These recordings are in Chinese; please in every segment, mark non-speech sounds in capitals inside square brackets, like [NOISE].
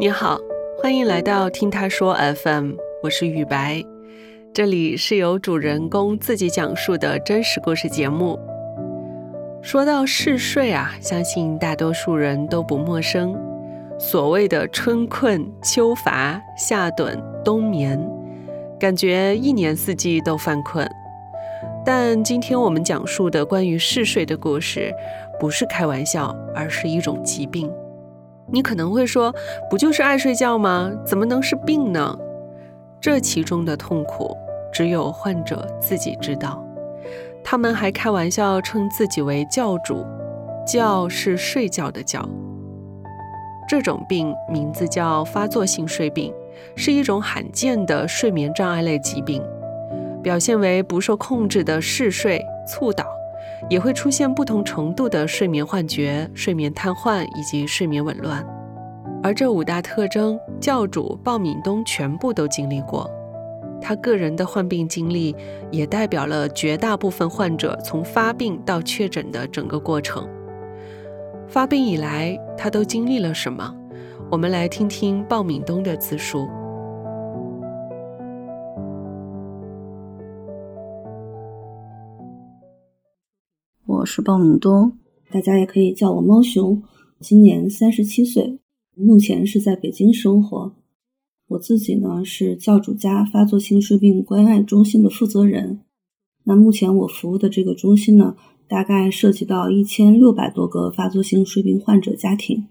你好，欢迎来到听他说 FM，我是雨白，这里是由主人公自己讲述的真实故事节目。说到嗜睡啊，相信大多数人都不陌生。所谓的春困秋乏夏盹冬眠，感觉一年四季都犯困。但今天我们讲述的关于嗜睡的故事，不是开玩笑，而是一种疾病。你可能会说，不就是爱睡觉吗？怎么能是病呢？这其中的痛苦，只有患者自己知道。他们还开玩笑称自己为“觉主”，“觉”是睡觉的“觉”。这种病名字叫发作性睡病，是一种罕见的睡眠障碍类疾病，表现为不受控制的嗜睡、猝倒，也会出现不同程度的睡眠幻觉、睡眠瘫痪以及睡眠紊乱。而这五大特征，教主鲍敏东全部都经历过。他个人的患病经历，也代表了绝大部分患者从发病到确诊的整个过程。发病以来，他都经历了什么？我们来听听鲍敏东的自述。我是鲍敏东，大家也可以叫我猫熊。今年三十七岁，目前是在北京生活。我自己呢是教主家发作性睡病关爱中心的负责人。那目前我服务的这个中心呢，大概涉及到一千六百多个发作性睡病患者家庭。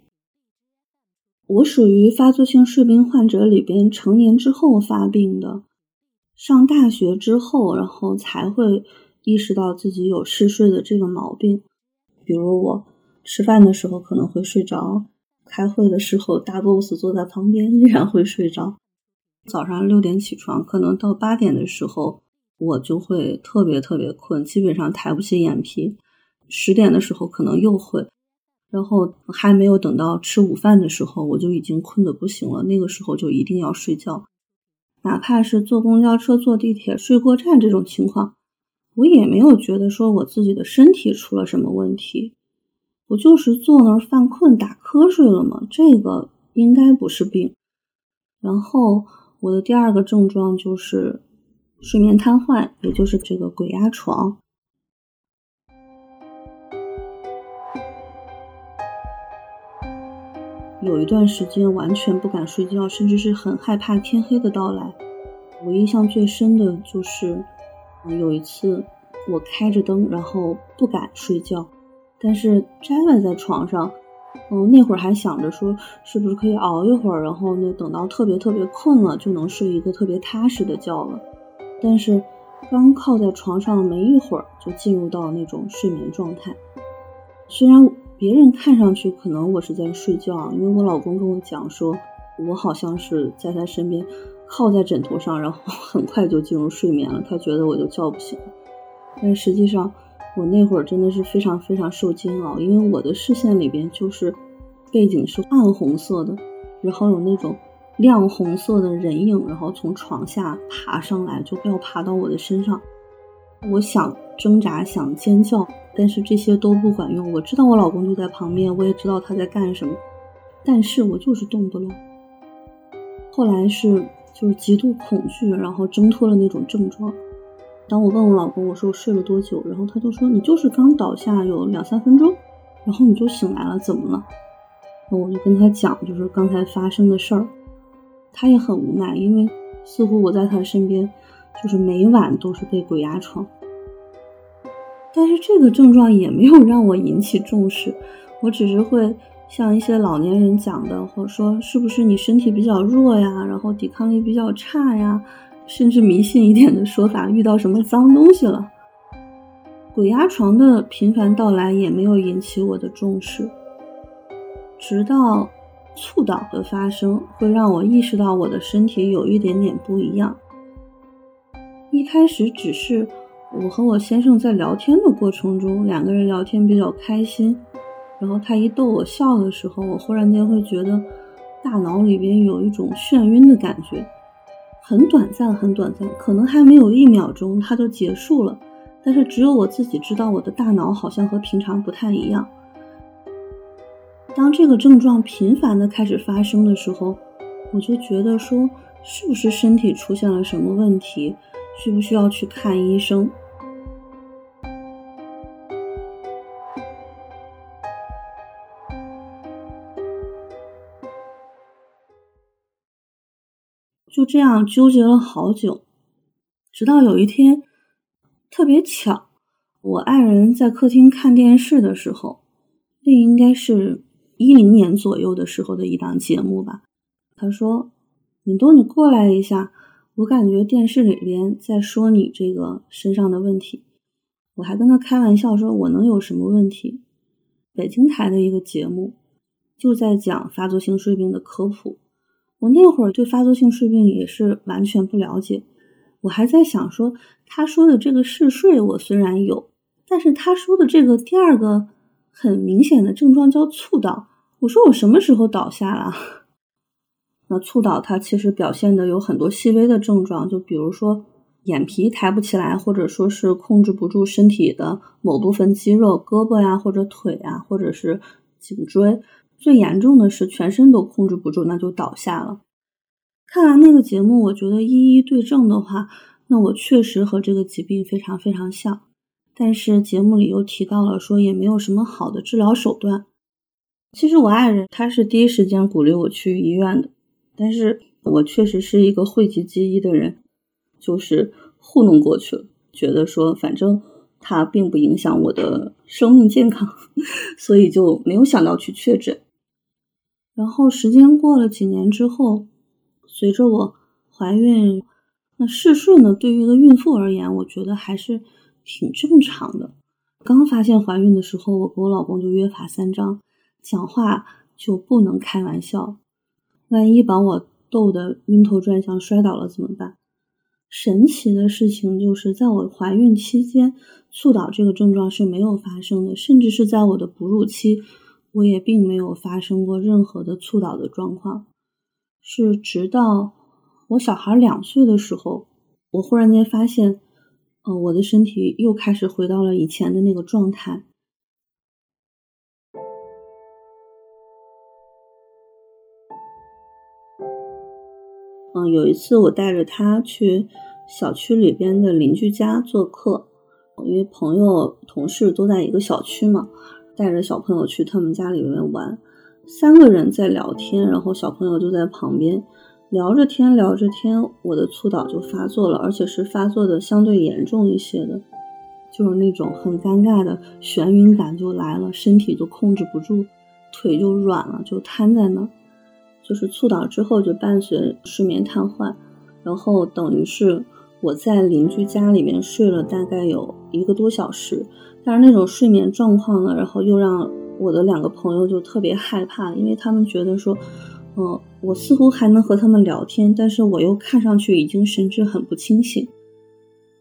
我属于发作性睡病患者里边成年之后发病的，上大学之后，然后才会意识到自己有嗜睡的这个毛病。比如我吃饭的时候可能会睡着。开会的时候，大 boss 坐在旁边依然会睡着。早上六点起床，可能到八点的时候，我就会特别特别困，基本上抬不起眼皮。十点的时候可能又会，然后还没有等到吃午饭的时候，我就已经困得不行了。那个时候就一定要睡觉，哪怕是坐公交车、坐地铁睡过站这种情况，我也没有觉得说我自己的身体出了什么问题。不就是坐那儿犯困打瞌睡了吗？这个应该不是病。然后我的第二个症状就是睡眠瘫痪，也就是这个鬼压床。有一段时间完全不敢睡觉，甚至是很害怕天黑的到来。我印象最深的就是，有一次我开着灯，然后不敢睡觉。但是摘了在床上，嗯，那会儿还想着说是不是可以熬一会儿，然后呢，等到特别特别困了，就能睡一个特别踏实的觉了。但是刚靠在床上没一会儿，就进入到那种睡眠状态。虽然别人看上去可能我是在睡觉，因为我老公跟我讲说，我好像是在他身边靠在枕头上，然后 [LAUGHS] 很快就进入睡眠了。他觉得我就叫不醒了，但实际上。我那会儿真的是非常非常受煎熬，因为我的视线里边就是背景是暗红色的，然后有那种亮红色的人影，然后从床下爬上来，就要爬到我的身上。我想挣扎，想尖叫，但是这些都不管用。我知道我老公就在旁边，我也知道他在干什么，但是我就是动不了。后来是就是极度恐惧，然后挣脱了那种症状。当我问我老公，我说我睡了多久，然后他就说你就是刚倒下有两三分钟，然后你就醒来了，怎么了？我就跟他讲，就是刚才发生的事儿。他也很无奈，因为似乎我在他身边，就是每晚都是被鬼压床。但是这个症状也没有让我引起重视，我只是会像一些老年人讲的，或者说是不是你身体比较弱呀，然后抵抗力比较差呀。甚至迷信一点的说法，遇到什么脏东西了？鬼压床的频繁到来也没有引起我的重视，直到猝倒的发生，会让我意识到我的身体有一点点不一样。一开始只是我和我先生在聊天的过程中，两个人聊天比较开心，然后他一逗我笑的时候，我忽然间会觉得大脑里边有一种眩晕的感觉。很短暂，很短暂，可能还没有一秒钟，它就结束了。但是只有我自己知道，我的大脑好像和平常不太一样。当这个症状频繁的开始发生的时候，我就觉得说，是不是身体出现了什么问题，需不需要去看医生？就这样纠结了好久，直到有一天，特别巧，我爱人在客厅看电视的时候，那应该是一零年左右的时候的一档节目吧。他说：“敏多，你过来一下，我感觉电视里边在说你这个身上的问题。”我还跟他开玩笑说：“我能有什么问题？”北京台的一个节目就在讲发作性睡病的科普。我那会儿对发作性睡病也是完全不了解，我还在想说，他说的这个嗜睡我虽然有，但是他说的这个第二个很明显的症状叫猝倒，我说我什么时候倒下了？那猝倒它其实表现的有很多细微的症状，就比如说眼皮抬不起来，或者说是控制不住身体的某部分肌肉，胳膊呀或者腿呀，或者是颈椎。最严重的是全身都控制不住，那就倒下了。看完那个节目，我觉得一一对症的话，那我确实和这个疾病非常非常像。但是节目里又提到了说，也没有什么好的治疗手段。其实我爱人他是第一时间鼓励我去医院的，但是我确实是一个讳疾忌医的人，就是糊弄过去了，觉得说反正。它并不影响我的生命健康，[LAUGHS] 所以就没有想到去确诊。然后时间过了几年之后，随着我怀孕，那嗜睡呢，对于一个孕妇而言，我觉得还是挺正常的。刚发现怀孕的时候，我跟我老公就约法三章，讲话就不能开玩笑，万一把我逗得晕头转向、摔倒了怎么办？神奇的事情就是在我怀孕期间，猝倒这个症状是没有发生的，甚至是在我的哺乳期，我也并没有发生过任何的猝倒的状况。是直到我小孩两岁的时候，我忽然间发现，呃，我的身体又开始回到了以前的那个状态。嗯，有一次我带着他去小区里边的邻居家做客，因为朋友同事都在一个小区嘛，带着小朋友去他们家里面玩，三个人在聊天，然后小朋友就在旁边聊着天聊着天，我的猝倒就发作了，而且是发作的相对严重一些的，就是那种很尴尬的眩晕感就来了，身体就控制不住，腿就软了，就瘫在那儿。就是猝倒之后就伴随睡眠瘫痪，然后等于是我在邻居家里面睡了大概有一个多小时，但是那种睡眠状况呢，然后又让我的两个朋友就特别害怕，因为他们觉得说，嗯，我似乎还能和他们聊天，但是我又看上去已经神志很不清醒，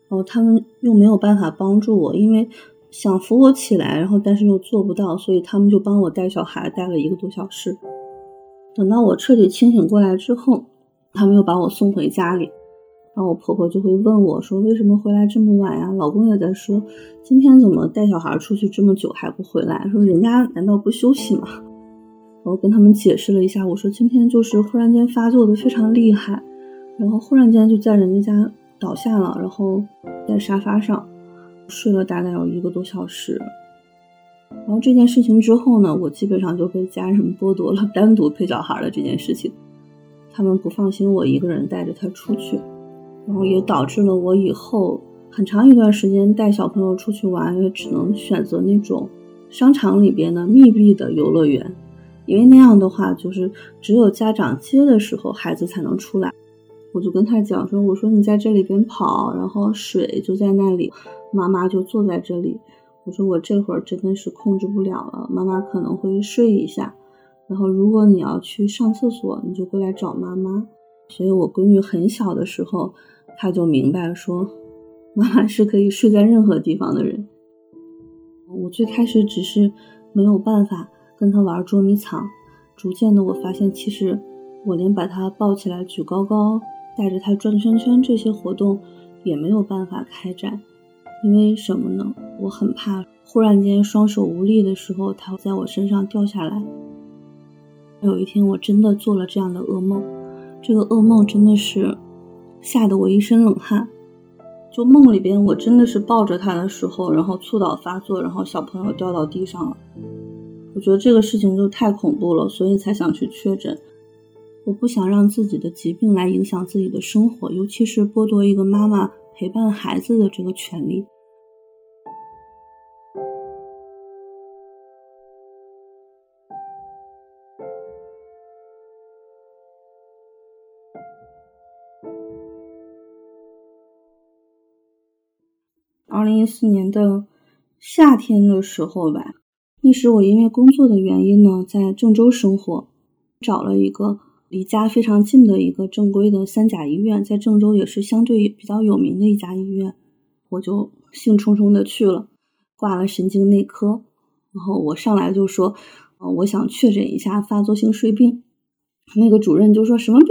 然后他们又没有办法帮助我，因为想扶我起来，然后但是又做不到，所以他们就帮我带小孩带了一个多小时。等到我彻底清醒过来之后，他们又把我送回家里，然后我婆婆就会问我说：“为什么回来这么晚呀？”老公也在说：“今天怎么带小孩出去这么久还不回来？说人家难道不休息吗？”我跟他们解释了一下，我说今天就是忽然间发作的非常厉害，然后忽然间就在人家家倒下了，然后在沙发上睡了大概有一个多小时。然后这件事情之后呢，我基本上就被家人剥夺了 [LAUGHS] 单独陪小孩的这件事情。他们不放心我一个人带着他出去，然后也导致了我以后很长一段时间带小朋友出去玩，也只能选择那种商场里边的密闭的游乐园，因为那样的话就是只有家长接的时候孩子才能出来。我就跟他讲说：“我说你在这里边跑，然后水就在那里，妈妈就坐在这里。”我说我这会儿真的是控制不了了，妈妈可能会睡一下，然后如果你要去上厕所，你就过来找妈妈。所以我闺女很小的时候，他就明白说，妈妈是可以睡在任何地方的人。我最开始只是没有办法跟他玩捉迷藏，逐渐的我发现，其实我连把他抱起来举高高，带着他转圈圈这些活动也没有办法开展。因为什么呢？我很怕忽然间双手无力的时候，他在我身上掉下来，有一天我真的做了这样的噩梦，这个噩梦真的是吓得我一身冷汗。就梦里边，我真的是抱着他的时候，然后猝倒发作，然后小朋友掉到地上了。我觉得这个事情就太恐怖了，所以才想去确诊。我不想让自己的疾病来影响自己的生活，尤其是剥夺一个妈妈陪伴孩子的这个权利。零一四年的夏天的时候吧，那时我因为工作的原因呢，在郑州生活，找了一个离家非常近的一个正规的三甲医院，在郑州也是相对比较有名的一家医院，我就兴冲冲的去了，挂了神经内科，然后我上来就说，呃，我想确诊一下发作性睡病，那个主任就说什么病？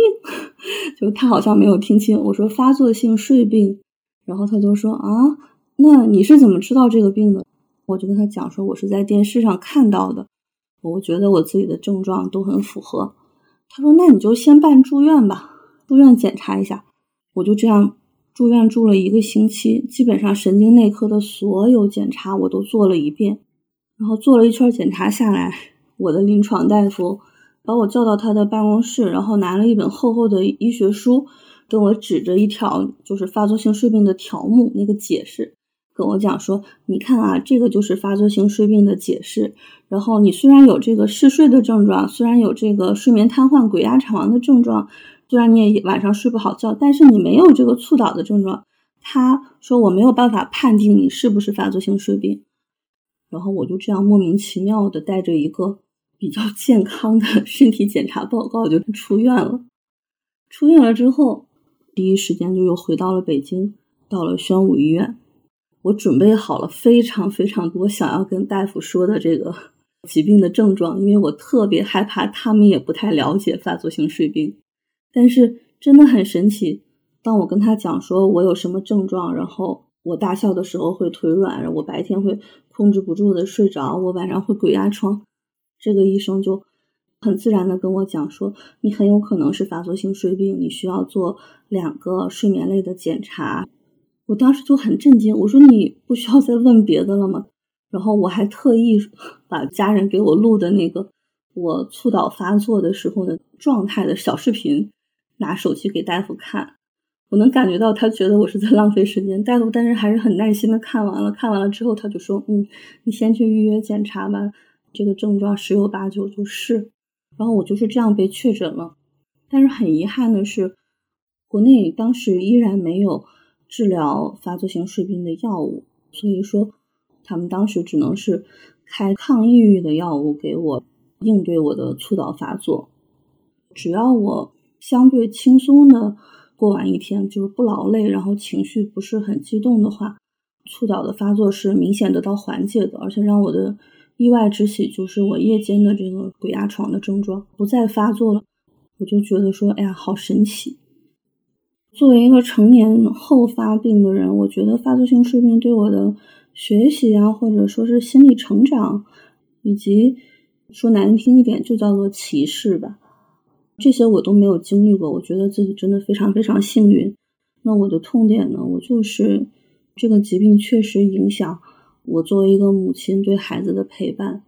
[LAUGHS] 就他好像没有听清，我说发作性睡病，然后他就说啊。那你是怎么知道这个病的？我就跟他讲说，我是在电视上看到的，我觉得我自己的症状都很符合。他说，那你就先办住院吧，住院检查一下。我就这样住院住了一个星期，基本上神经内科的所有检查我都做了一遍，然后做了一圈检查下来，我的临床大夫把我叫到他的办公室，然后拿了一本厚厚的医学书，跟我指着一条就是发作性睡病的条目那个解释。跟我讲说，你看啊，这个就是发作性睡病的解释。然后你虽然有这个嗜睡的症状，虽然有这个睡眠瘫痪、鬼压床的症状，虽然你也晚上睡不好觉，但是你没有这个猝倒的症状。他说我没有办法判定你是不是发作性睡病。然后我就这样莫名其妙的带着一个比较健康的 [LAUGHS] 身体检查报告就出院了。出院了之后，第一时间就又回到了北京，到了宣武医院。我准备好了非常非常多想要跟大夫说的这个 [LAUGHS] 疾病的症状，因为我特别害怕他们也不太了解发作性睡病。但是真的很神奇，当我跟他讲说我有什么症状，然后我大笑的时候会腿软，我白天会控制不住的睡着，我晚上会鬼压床，这个医生就很自然的跟我讲说，你很有可能是发作性睡病，你需要做两个睡眠类的检查。我当时就很震惊，我说你不需要再问别的了吗？然后我还特意把家人给我录的那个我猝倒发作的时候的状态的小视频拿手机给大夫看，我能感觉到他觉得我是在浪费时间。大夫但是还是很耐心的看完了，看完了之后他就说：“嗯，你先去预约检查吧，这个症状十有八九就是。”然后我就是这样被确诊了。但是很遗憾的是，国内当时依然没有。治疗发作性睡病的药物，所以说他们当时只能是开抗抑郁的药物给我应对我的猝倒发作。只要我相对轻松的过完一天，就是不劳累，然后情绪不是很激动的话，猝倒的发作是明显得到缓解的。而且让我的意外之喜就是我夜间的这个鬼压床的症状不再发作了，我就觉得说，哎呀，好神奇。作为一个成年后发病的人，我觉得发作性睡病对我的学习啊，或者说是心理成长，以及说难听一点，就叫做歧视吧，这些我都没有经历过。我觉得自己真的非常非常幸运。那我的痛点呢，我就是这个疾病确实影响我作为一个母亲对孩子的陪伴。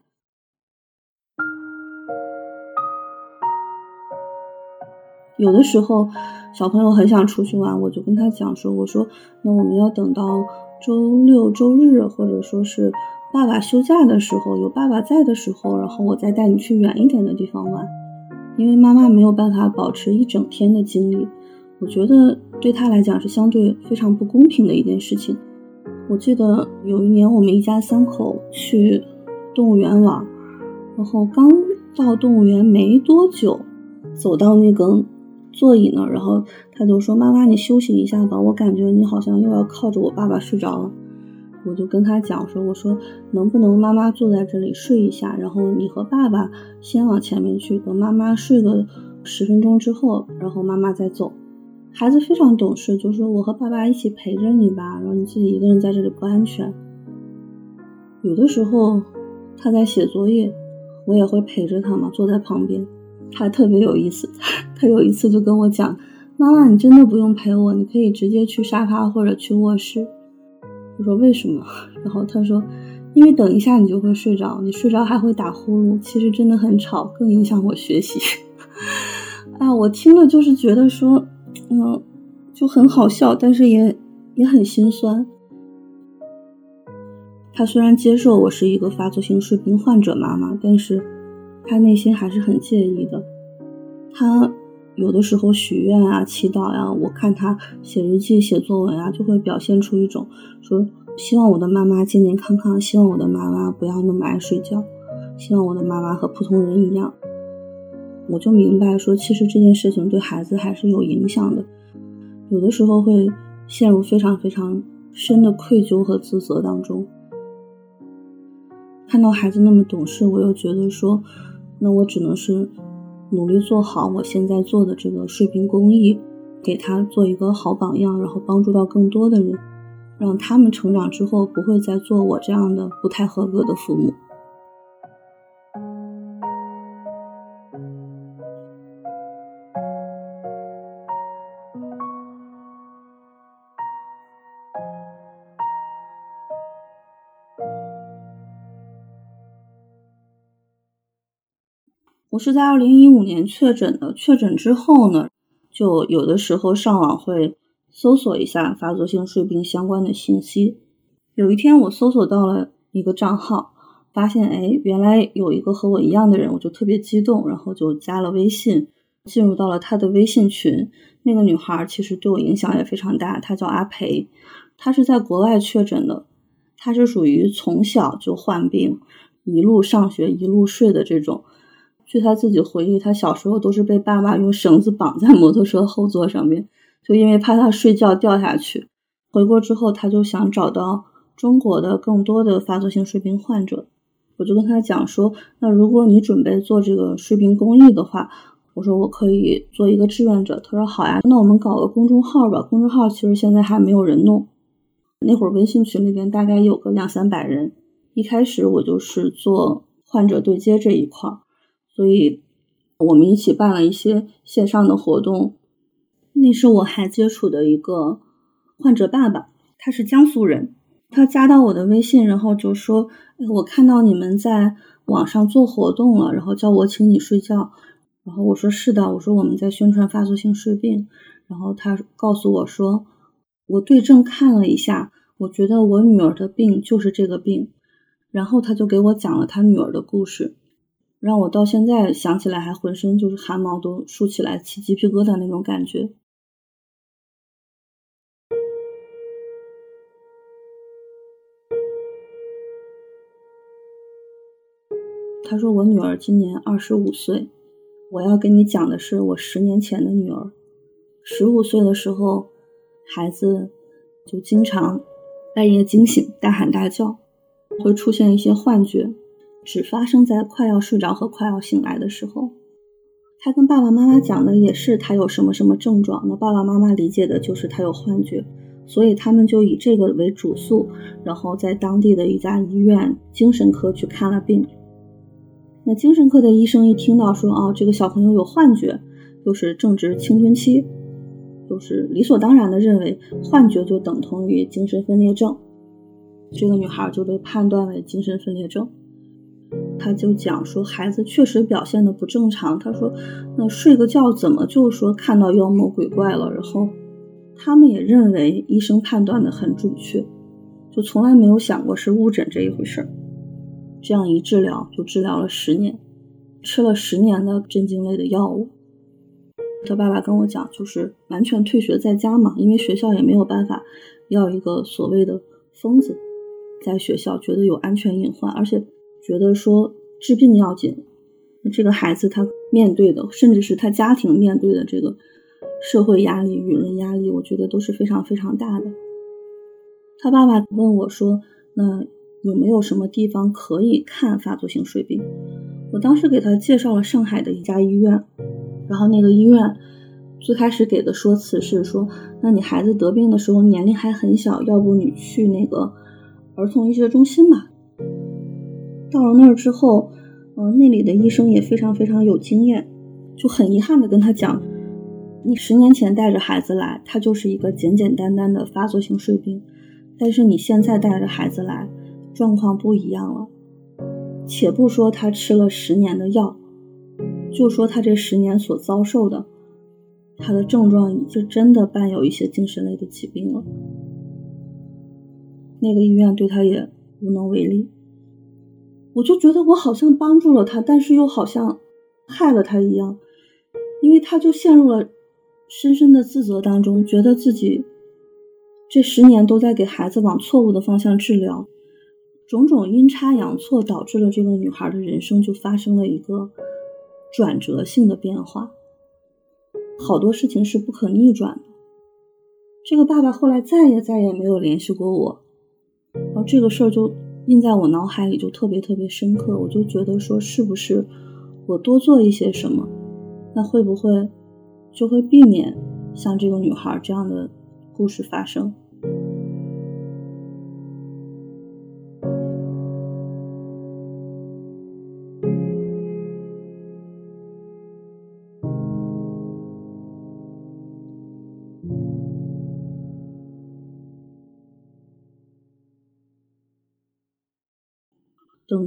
有的时候，小朋友很想出去玩，我就跟他讲说：“我说，那我们要等到周六周日，或者说是爸爸休假的时候，有爸爸在的时候，然后我再带你去远一点的地方玩。因为妈妈没有办法保持一整天的精力，我觉得对他来讲是相对非常不公平的一件事情。我记得有一年我们一家三口去动物园玩，然后刚到动物园没多久，走到那个。”座椅呢？然后他就说：“妈妈，你休息一下吧，我感觉你好像又要靠着我爸爸睡着了。”我就跟他讲说：“我说能不能妈妈坐在这里睡一下，然后你和爸爸先往前面去，等妈妈睡个十分钟之后，然后妈妈再走。”孩子非常懂事，就说：“我和爸爸一起陪着你吧，然后你自己一个人在这里不安全。”有的时候他在写作业，我也会陪着他嘛，坐在旁边。他特别有意思，他有一次就跟我讲：“妈妈，你真的不用陪我，你可以直接去沙发或者去卧室。”我说：“为什么？”然后他说：“因为等一下你就会睡着，你睡着还会打呼噜，其实真的很吵，更影响我学习。”啊，我听了就是觉得说，嗯，就很好笑，但是也也很心酸。他虽然接受我是一个发作性睡病患者妈妈，但是他内心还是很介意的。他有的时候许愿啊、祈祷呀，我看他写日记、写作文啊，就会表现出一种说希望我的妈妈健健康康，希望我的妈妈不要那么爱睡觉，希望我的妈妈和普通人一样。我就明白说，其实这件事情对孩子还是有影响的，有的时候会陷入非常非常深的愧疚和自责当中。看到孩子那么懂事，我又觉得说，那我只能是努力做好我现在做的这个视频公益，给他做一个好榜样，然后帮助到更多的人，让他们成长之后不会再做我这样的不太合格的父母。我是在二零一五年确诊的，确诊之后呢，就有的时候上网会搜索一下发作性睡病相关的信息。有一天我搜索到了一个账号，发现哎，原来有一个和我一样的人，我就特别激动，然后就加了微信，进入到了他的微信群。那个女孩其实对我影响也非常大，她叫阿培，她是在国外确诊的，她是属于从小就患病，一路上学一路睡的这种。据他自己回忆，他小时候都是被爸爸用绳子绑在摩托车后座上面，就因为怕他睡觉掉下去。回国之后，他就想找到中国的更多的发作性睡病患者。我就跟他讲说，那如果你准备做这个睡病公益的话，我说我可以做一个志愿者。他说好呀，那我们搞个公众号吧。公众号其实现在还没有人弄，那会儿微信群里边大概有个两三百人。一开始我就是做患者对接这一块儿。所以，我们一起办了一些线上的活动。那是我还接触的一个患者爸爸，他是江苏人。他加到我的微信，然后就说：“我看到你们在网上做活动了，然后叫我请你睡觉。”然后我说：“是的。”我说：“我们在宣传发作性睡病。”然后他告诉我说：“我对症看了一下，我觉得我女儿的病就是这个病。”然后他就给我讲了他女儿的故事。让我到现在想起来还浑身就是汗毛都竖起来起鸡皮疙瘩那种感觉。他说：“我女儿今年二十五岁，我要跟你讲的是我十年前的女儿。十五岁的时候，孩子就经常半夜惊醒，大喊大叫，会出现一些幻觉。”只发生在快要睡着和快要醒来的时候。他跟爸爸妈妈讲的也是他有什么什么症状，那爸爸妈妈理解的就是他有幻觉，所以他们就以这个为主诉，然后在当地的一家医院精神科去看了病。那精神科的医生一听到说，哦，这个小朋友有幻觉，又是正值青春期，就是理所当然的认为幻觉就等同于精神分裂症，这个女孩就被判断为精神分裂症。他就讲说，孩子确实表现的不正常。他说，那睡个觉怎么就说看到妖魔鬼怪了？然后他们也认为医生判断的很准确，就从来没有想过是误诊这一回事儿。这样一治疗就治疗了十年，吃了十年的镇静类的药物。他爸爸跟我讲，就是完全退学在家嘛，因为学校也没有办法要一个所谓的疯子在学校，觉得有安全隐患，而且。觉得说治病要紧，那这个孩子他面对的，甚至是他家庭面对的这个社会压力、舆论压力，我觉得都是非常非常大的。他爸爸问我说：“那有没有什么地方可以看发作性睡病？”我当时给他介绍了上海的一家医院，然后那个医院最开始给的说辞是说：“那你孩子得病的时候年龄还很小，要不你去那个儿童医学中心吧。”到了那儿之后，嗯，那里的医生也非常非常有经验，就很遗憾的跟他讲，你十年前带着孩子来，他就是一个简简单单的发作性睡病，但是你现在带着孩子来，状况不一样了。且不说他吃了十年的药，就说他这十年所遭受的，他的症状已经真的伴有一些精神类的疾病了。那个医院对他也无能为力。我就觉得我好像帮助了他，但是又好像害了他一样，因为他就陷入了深深的自责当中，觉得自己这十年都在给孩子往错误的方向治疗。种种阴差阳错导致了这个女孩的人生就发生了一个转折性的变化，好多事情是不可逆转的。这个爸爸后来再也再也没有联系过我，然后这个事儿就印在我脑海里就特别特别深刻。我就觉得说，是不是我多做一些什么，那会不会就会避免像这个女孩这样的故事发生？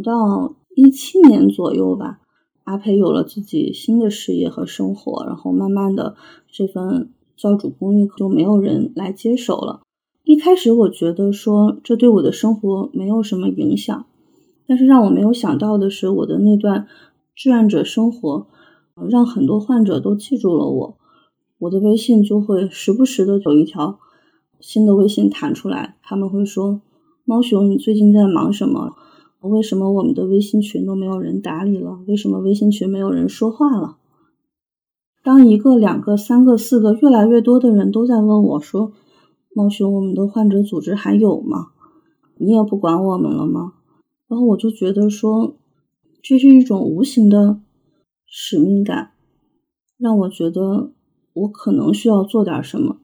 到一七年左右吧，阿培有了自己新的事业和生活，然后慢慢的这份教主公益就没有人来接手了。一开始我觉得说这对我的生活没有什么影响，但是让我没有想到的是，我的那段志愿者生活，让很多患者都记住了我。我的微信就会时不时的有一条新的微信弹出来，他们会说：“猫熊，你最近在忙什么？”为什么我们的微信群都没有人打理了？为什么微信群没有人说话了？当一个、两个、三个、四个，越来越多的人都在问我说：“猫熊，我们的患者组织还有吗？你也不管我们了吗？”然后我就觉得说，这是一种无形的使命感，让我觉得我可能需要做点什么。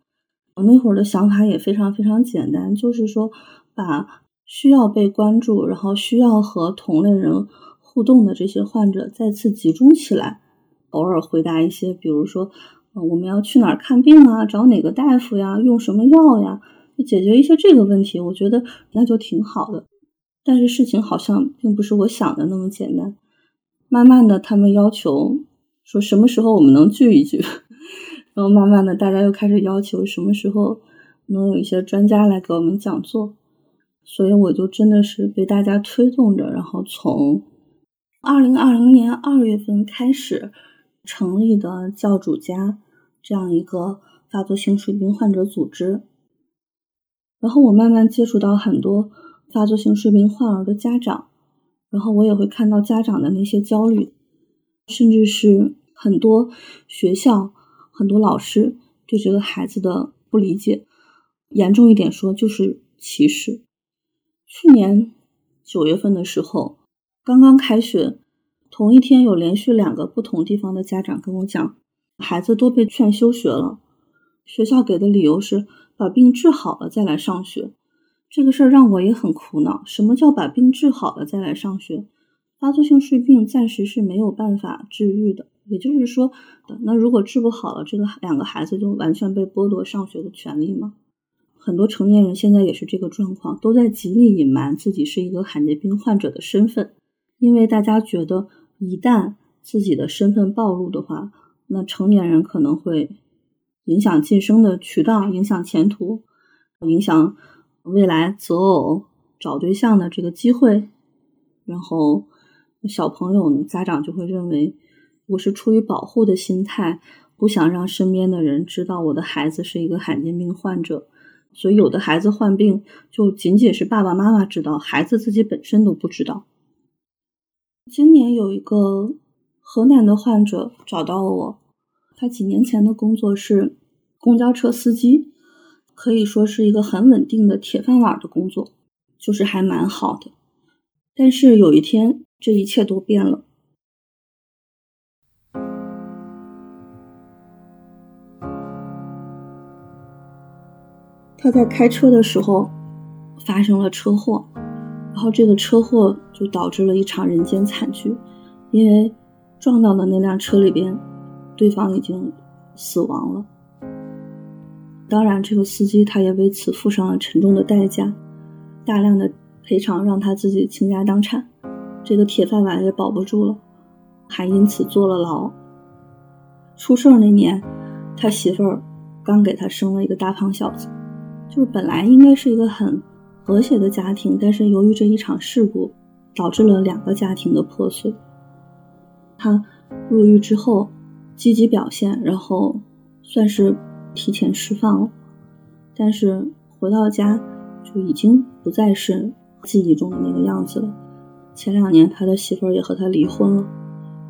我那会儿的想法也非常非常简单，就是说把。需要被关注，然后需要和同类人互动的这些患者再次集中起来，偶尔回答一些，比如说，呃我们要去哪儿看病啊？找哪个大夫呀？用什么药呀？就解决一些这个问题，我觉得那就挺好的。但是事情好像并不是我想的那么简单。慢慢的，他们要求说什么时候我们能聚一聚，[LAUGHS] 然后慢慢的大家又开始要求什么时候能有一些专家来给我们讲座。所以我就真的是被大家推动着，然后从二零二零年二月份开始成立的教主家这样一个发作性睡病患者组织，然后我慢慢接触到很多发作性睡病患儿的家长，然后我也会看到家长的那些焦虑，甚至是很多学校、很多老师对这个孩子的不理解，严重一点说就是歧视。去年九月份的时候，刚刚开学，同一天有连续两个不同地方的家长跟我讲，孩子都被劝休学了。学校给的理由是把病治好了再来上学。这个事儿让我也很苦恼。什么叫把病治好了再来上学？发作性睡病暂时是没有办法治愈的。也就是说，那如果治不好了，这个两个孩子就完全被剥夺上学的权利吗？很多成年人现在也是这个状况，都在极力隐瞒自己是一个罕见病患者的身份，因为大家觉得一旦自己的身份暴露的话，那成年人可能会影响晋升的渠道，影响前途，影响未来择偶、找对象的这个机会。然后小朋友家长就会认为，我是出于保护的心态，不想让身边的人知道我的孩子是一个罕见病患者。所以，有的孩子患病，就仅仅是爸爸妈妈知道，孩子自己本身都不知道。今年有一个河南的患者找到了我，他几年前的工作是公交车司机，可以说是一个很稳定的铁饭碗的工作，就是还蛮好的。但是有一天，这一切都变了。他在开车的时候发生了车祸，然后这个车祸就导致了一场人间惨剧，因为撞到的那辆车里边对方已经死亡了。当然，这个司机他也为此付上了沉重的代价，大量的赔偿让他自己倾家荡产，这个铁饭碗也保不住了，还因此坐了牢。出事那年，他媳妇儿刚给他生了一个大胖小子，就是本来应该是一个很和谐的家庭，但是由于这一场事故，导致了两个家庭的破碎。他入狱之后积极表现，然后算是。提前释放了，但是回到家就已经不再是记忆中的那个样子了。前两年他的媳妇儿也和他离婚了，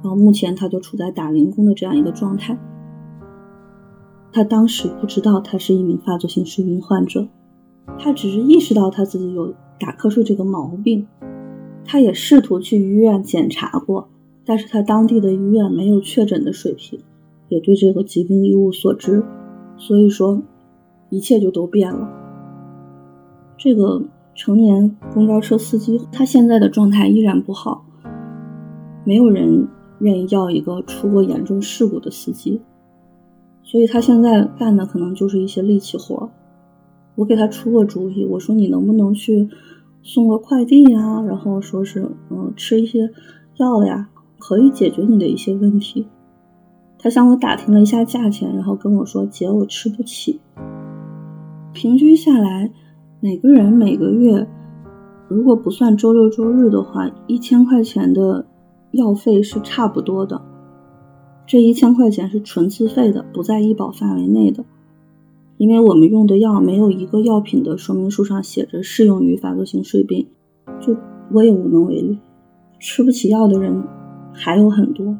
然后目前他就处在打零工的这样一个状态。他当时不知道他是一名发作性睡眠患者，他只是意识到他自己有打瞌睡这个毛病。他也试图去医院检查过，但是他当地的医院没有确诊的水平，也对这个疾病一无所知。所以说，一切就都变了。这个成年公交车司机，他现在的状态依然不好，没有人愿意要一个出过严重事故的司机，所以他现在干的可能就是一些力气活。我给他出个主意，我说你能不能去送个快递呀？然后说是嗯，吃一些药呀，可以解决你的一些问题。他向我打听了一下价钱，然后跟我说：“姐，我吃不起。平均下来，每个人每个月，如果不算周六周日的话，一千块钱的药费是差不多的。这一千块钱是纯自费的，不在医保范围内的，因为我们用的药没有一个药品的说明书上写着适用于发作性睡病，就我也无能为力。吃不起药的人还有很多。”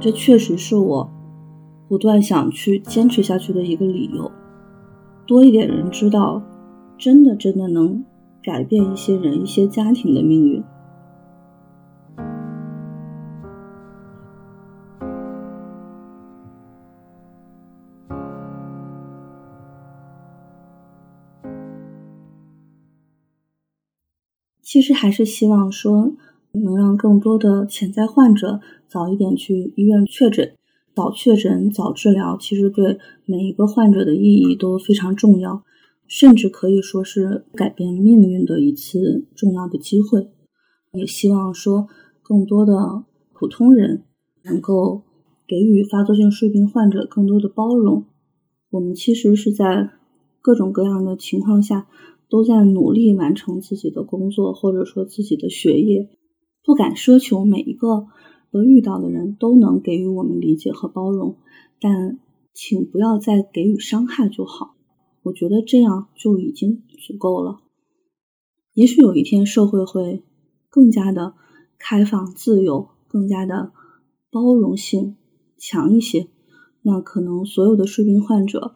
这确实是我不断想去坚持下去的一个理由。多一点人知道，真的真的能改变一些人、一些家庭的命运。其实还是希望说。能让更多的潜在患者早一点去医院确诊，早确诊早治疗，其实对每一个患者的意义都非常重要，甚至可以说是改变命运的一次重要的机会。也希望说更多的普通人能够给予发作性睡病患者更多的包容。我们其实是在各种各样的情况下都在努力完成自己的工作，或者说自己的学业。不敢奢求每一个都遇到的人都能给予我们理解和包容，但请不要再给予伤害就好。我觉得这样就已经足够了。也许有一天社会会更加的开放、自由，更加的包容性强一些，那可能所有的睡病患者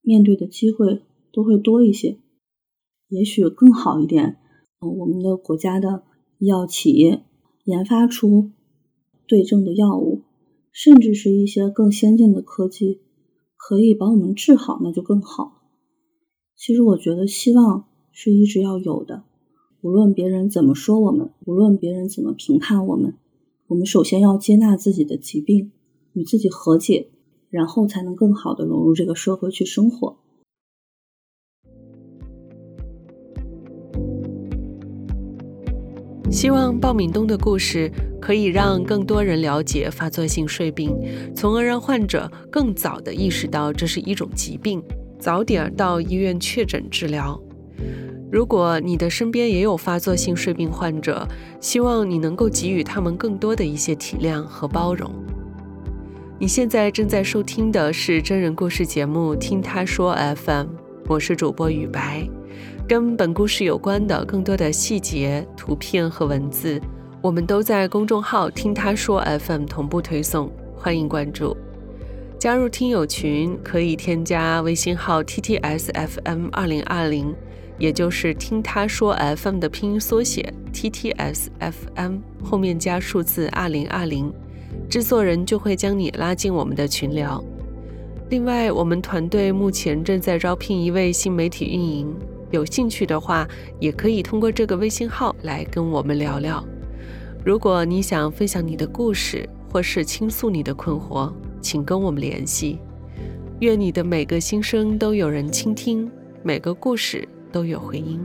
面对的机会都会多一些，也许更好一点。嗯，我们的国家的。医药企业研发出对症的药物，甚至是一些更先进的科技，可以把我们治好，那就更好。其实我觉得希望是一直要有的，无论别人怎么说我们，无论别人怎么评判我们，我们首先要接纳自己的疾病，与自己和解，然后才能更好的融入这个社会去生活。希望鲍敏东的故事可以让更多人了解发作性睡病，从而让患者更早的意识到这是一种疾病，早点到医院确诊治疗。如果你的身边也有发作性睡病患者，希望你能够给予他们更多的一些体谅和包容。你现在正在收听的是真人故事节目《听他说 FM》，我是主播雨白。跟本故事有关的更多的细节、图片和文字，我们都在公众号“听他说 FM” 同步推送，欢迎关注。加入听友群可以添加微信号 “ttsfm 二零二零”，也就是“听他说 FM” 的拼音缩写 “ttsfm” 后面加数字二零二零，制作人就会将你拉进我们的群聊。另外，我们团队目前正在招聘一位新媒体运营。有兴趣的话，也可以通过这个微信号来跟我们聊聊。如果你想分享你的故事，或是倾诉你的困惑，请跟我们联系。愿你的每个心声都有人倾听，每个故事都有回音。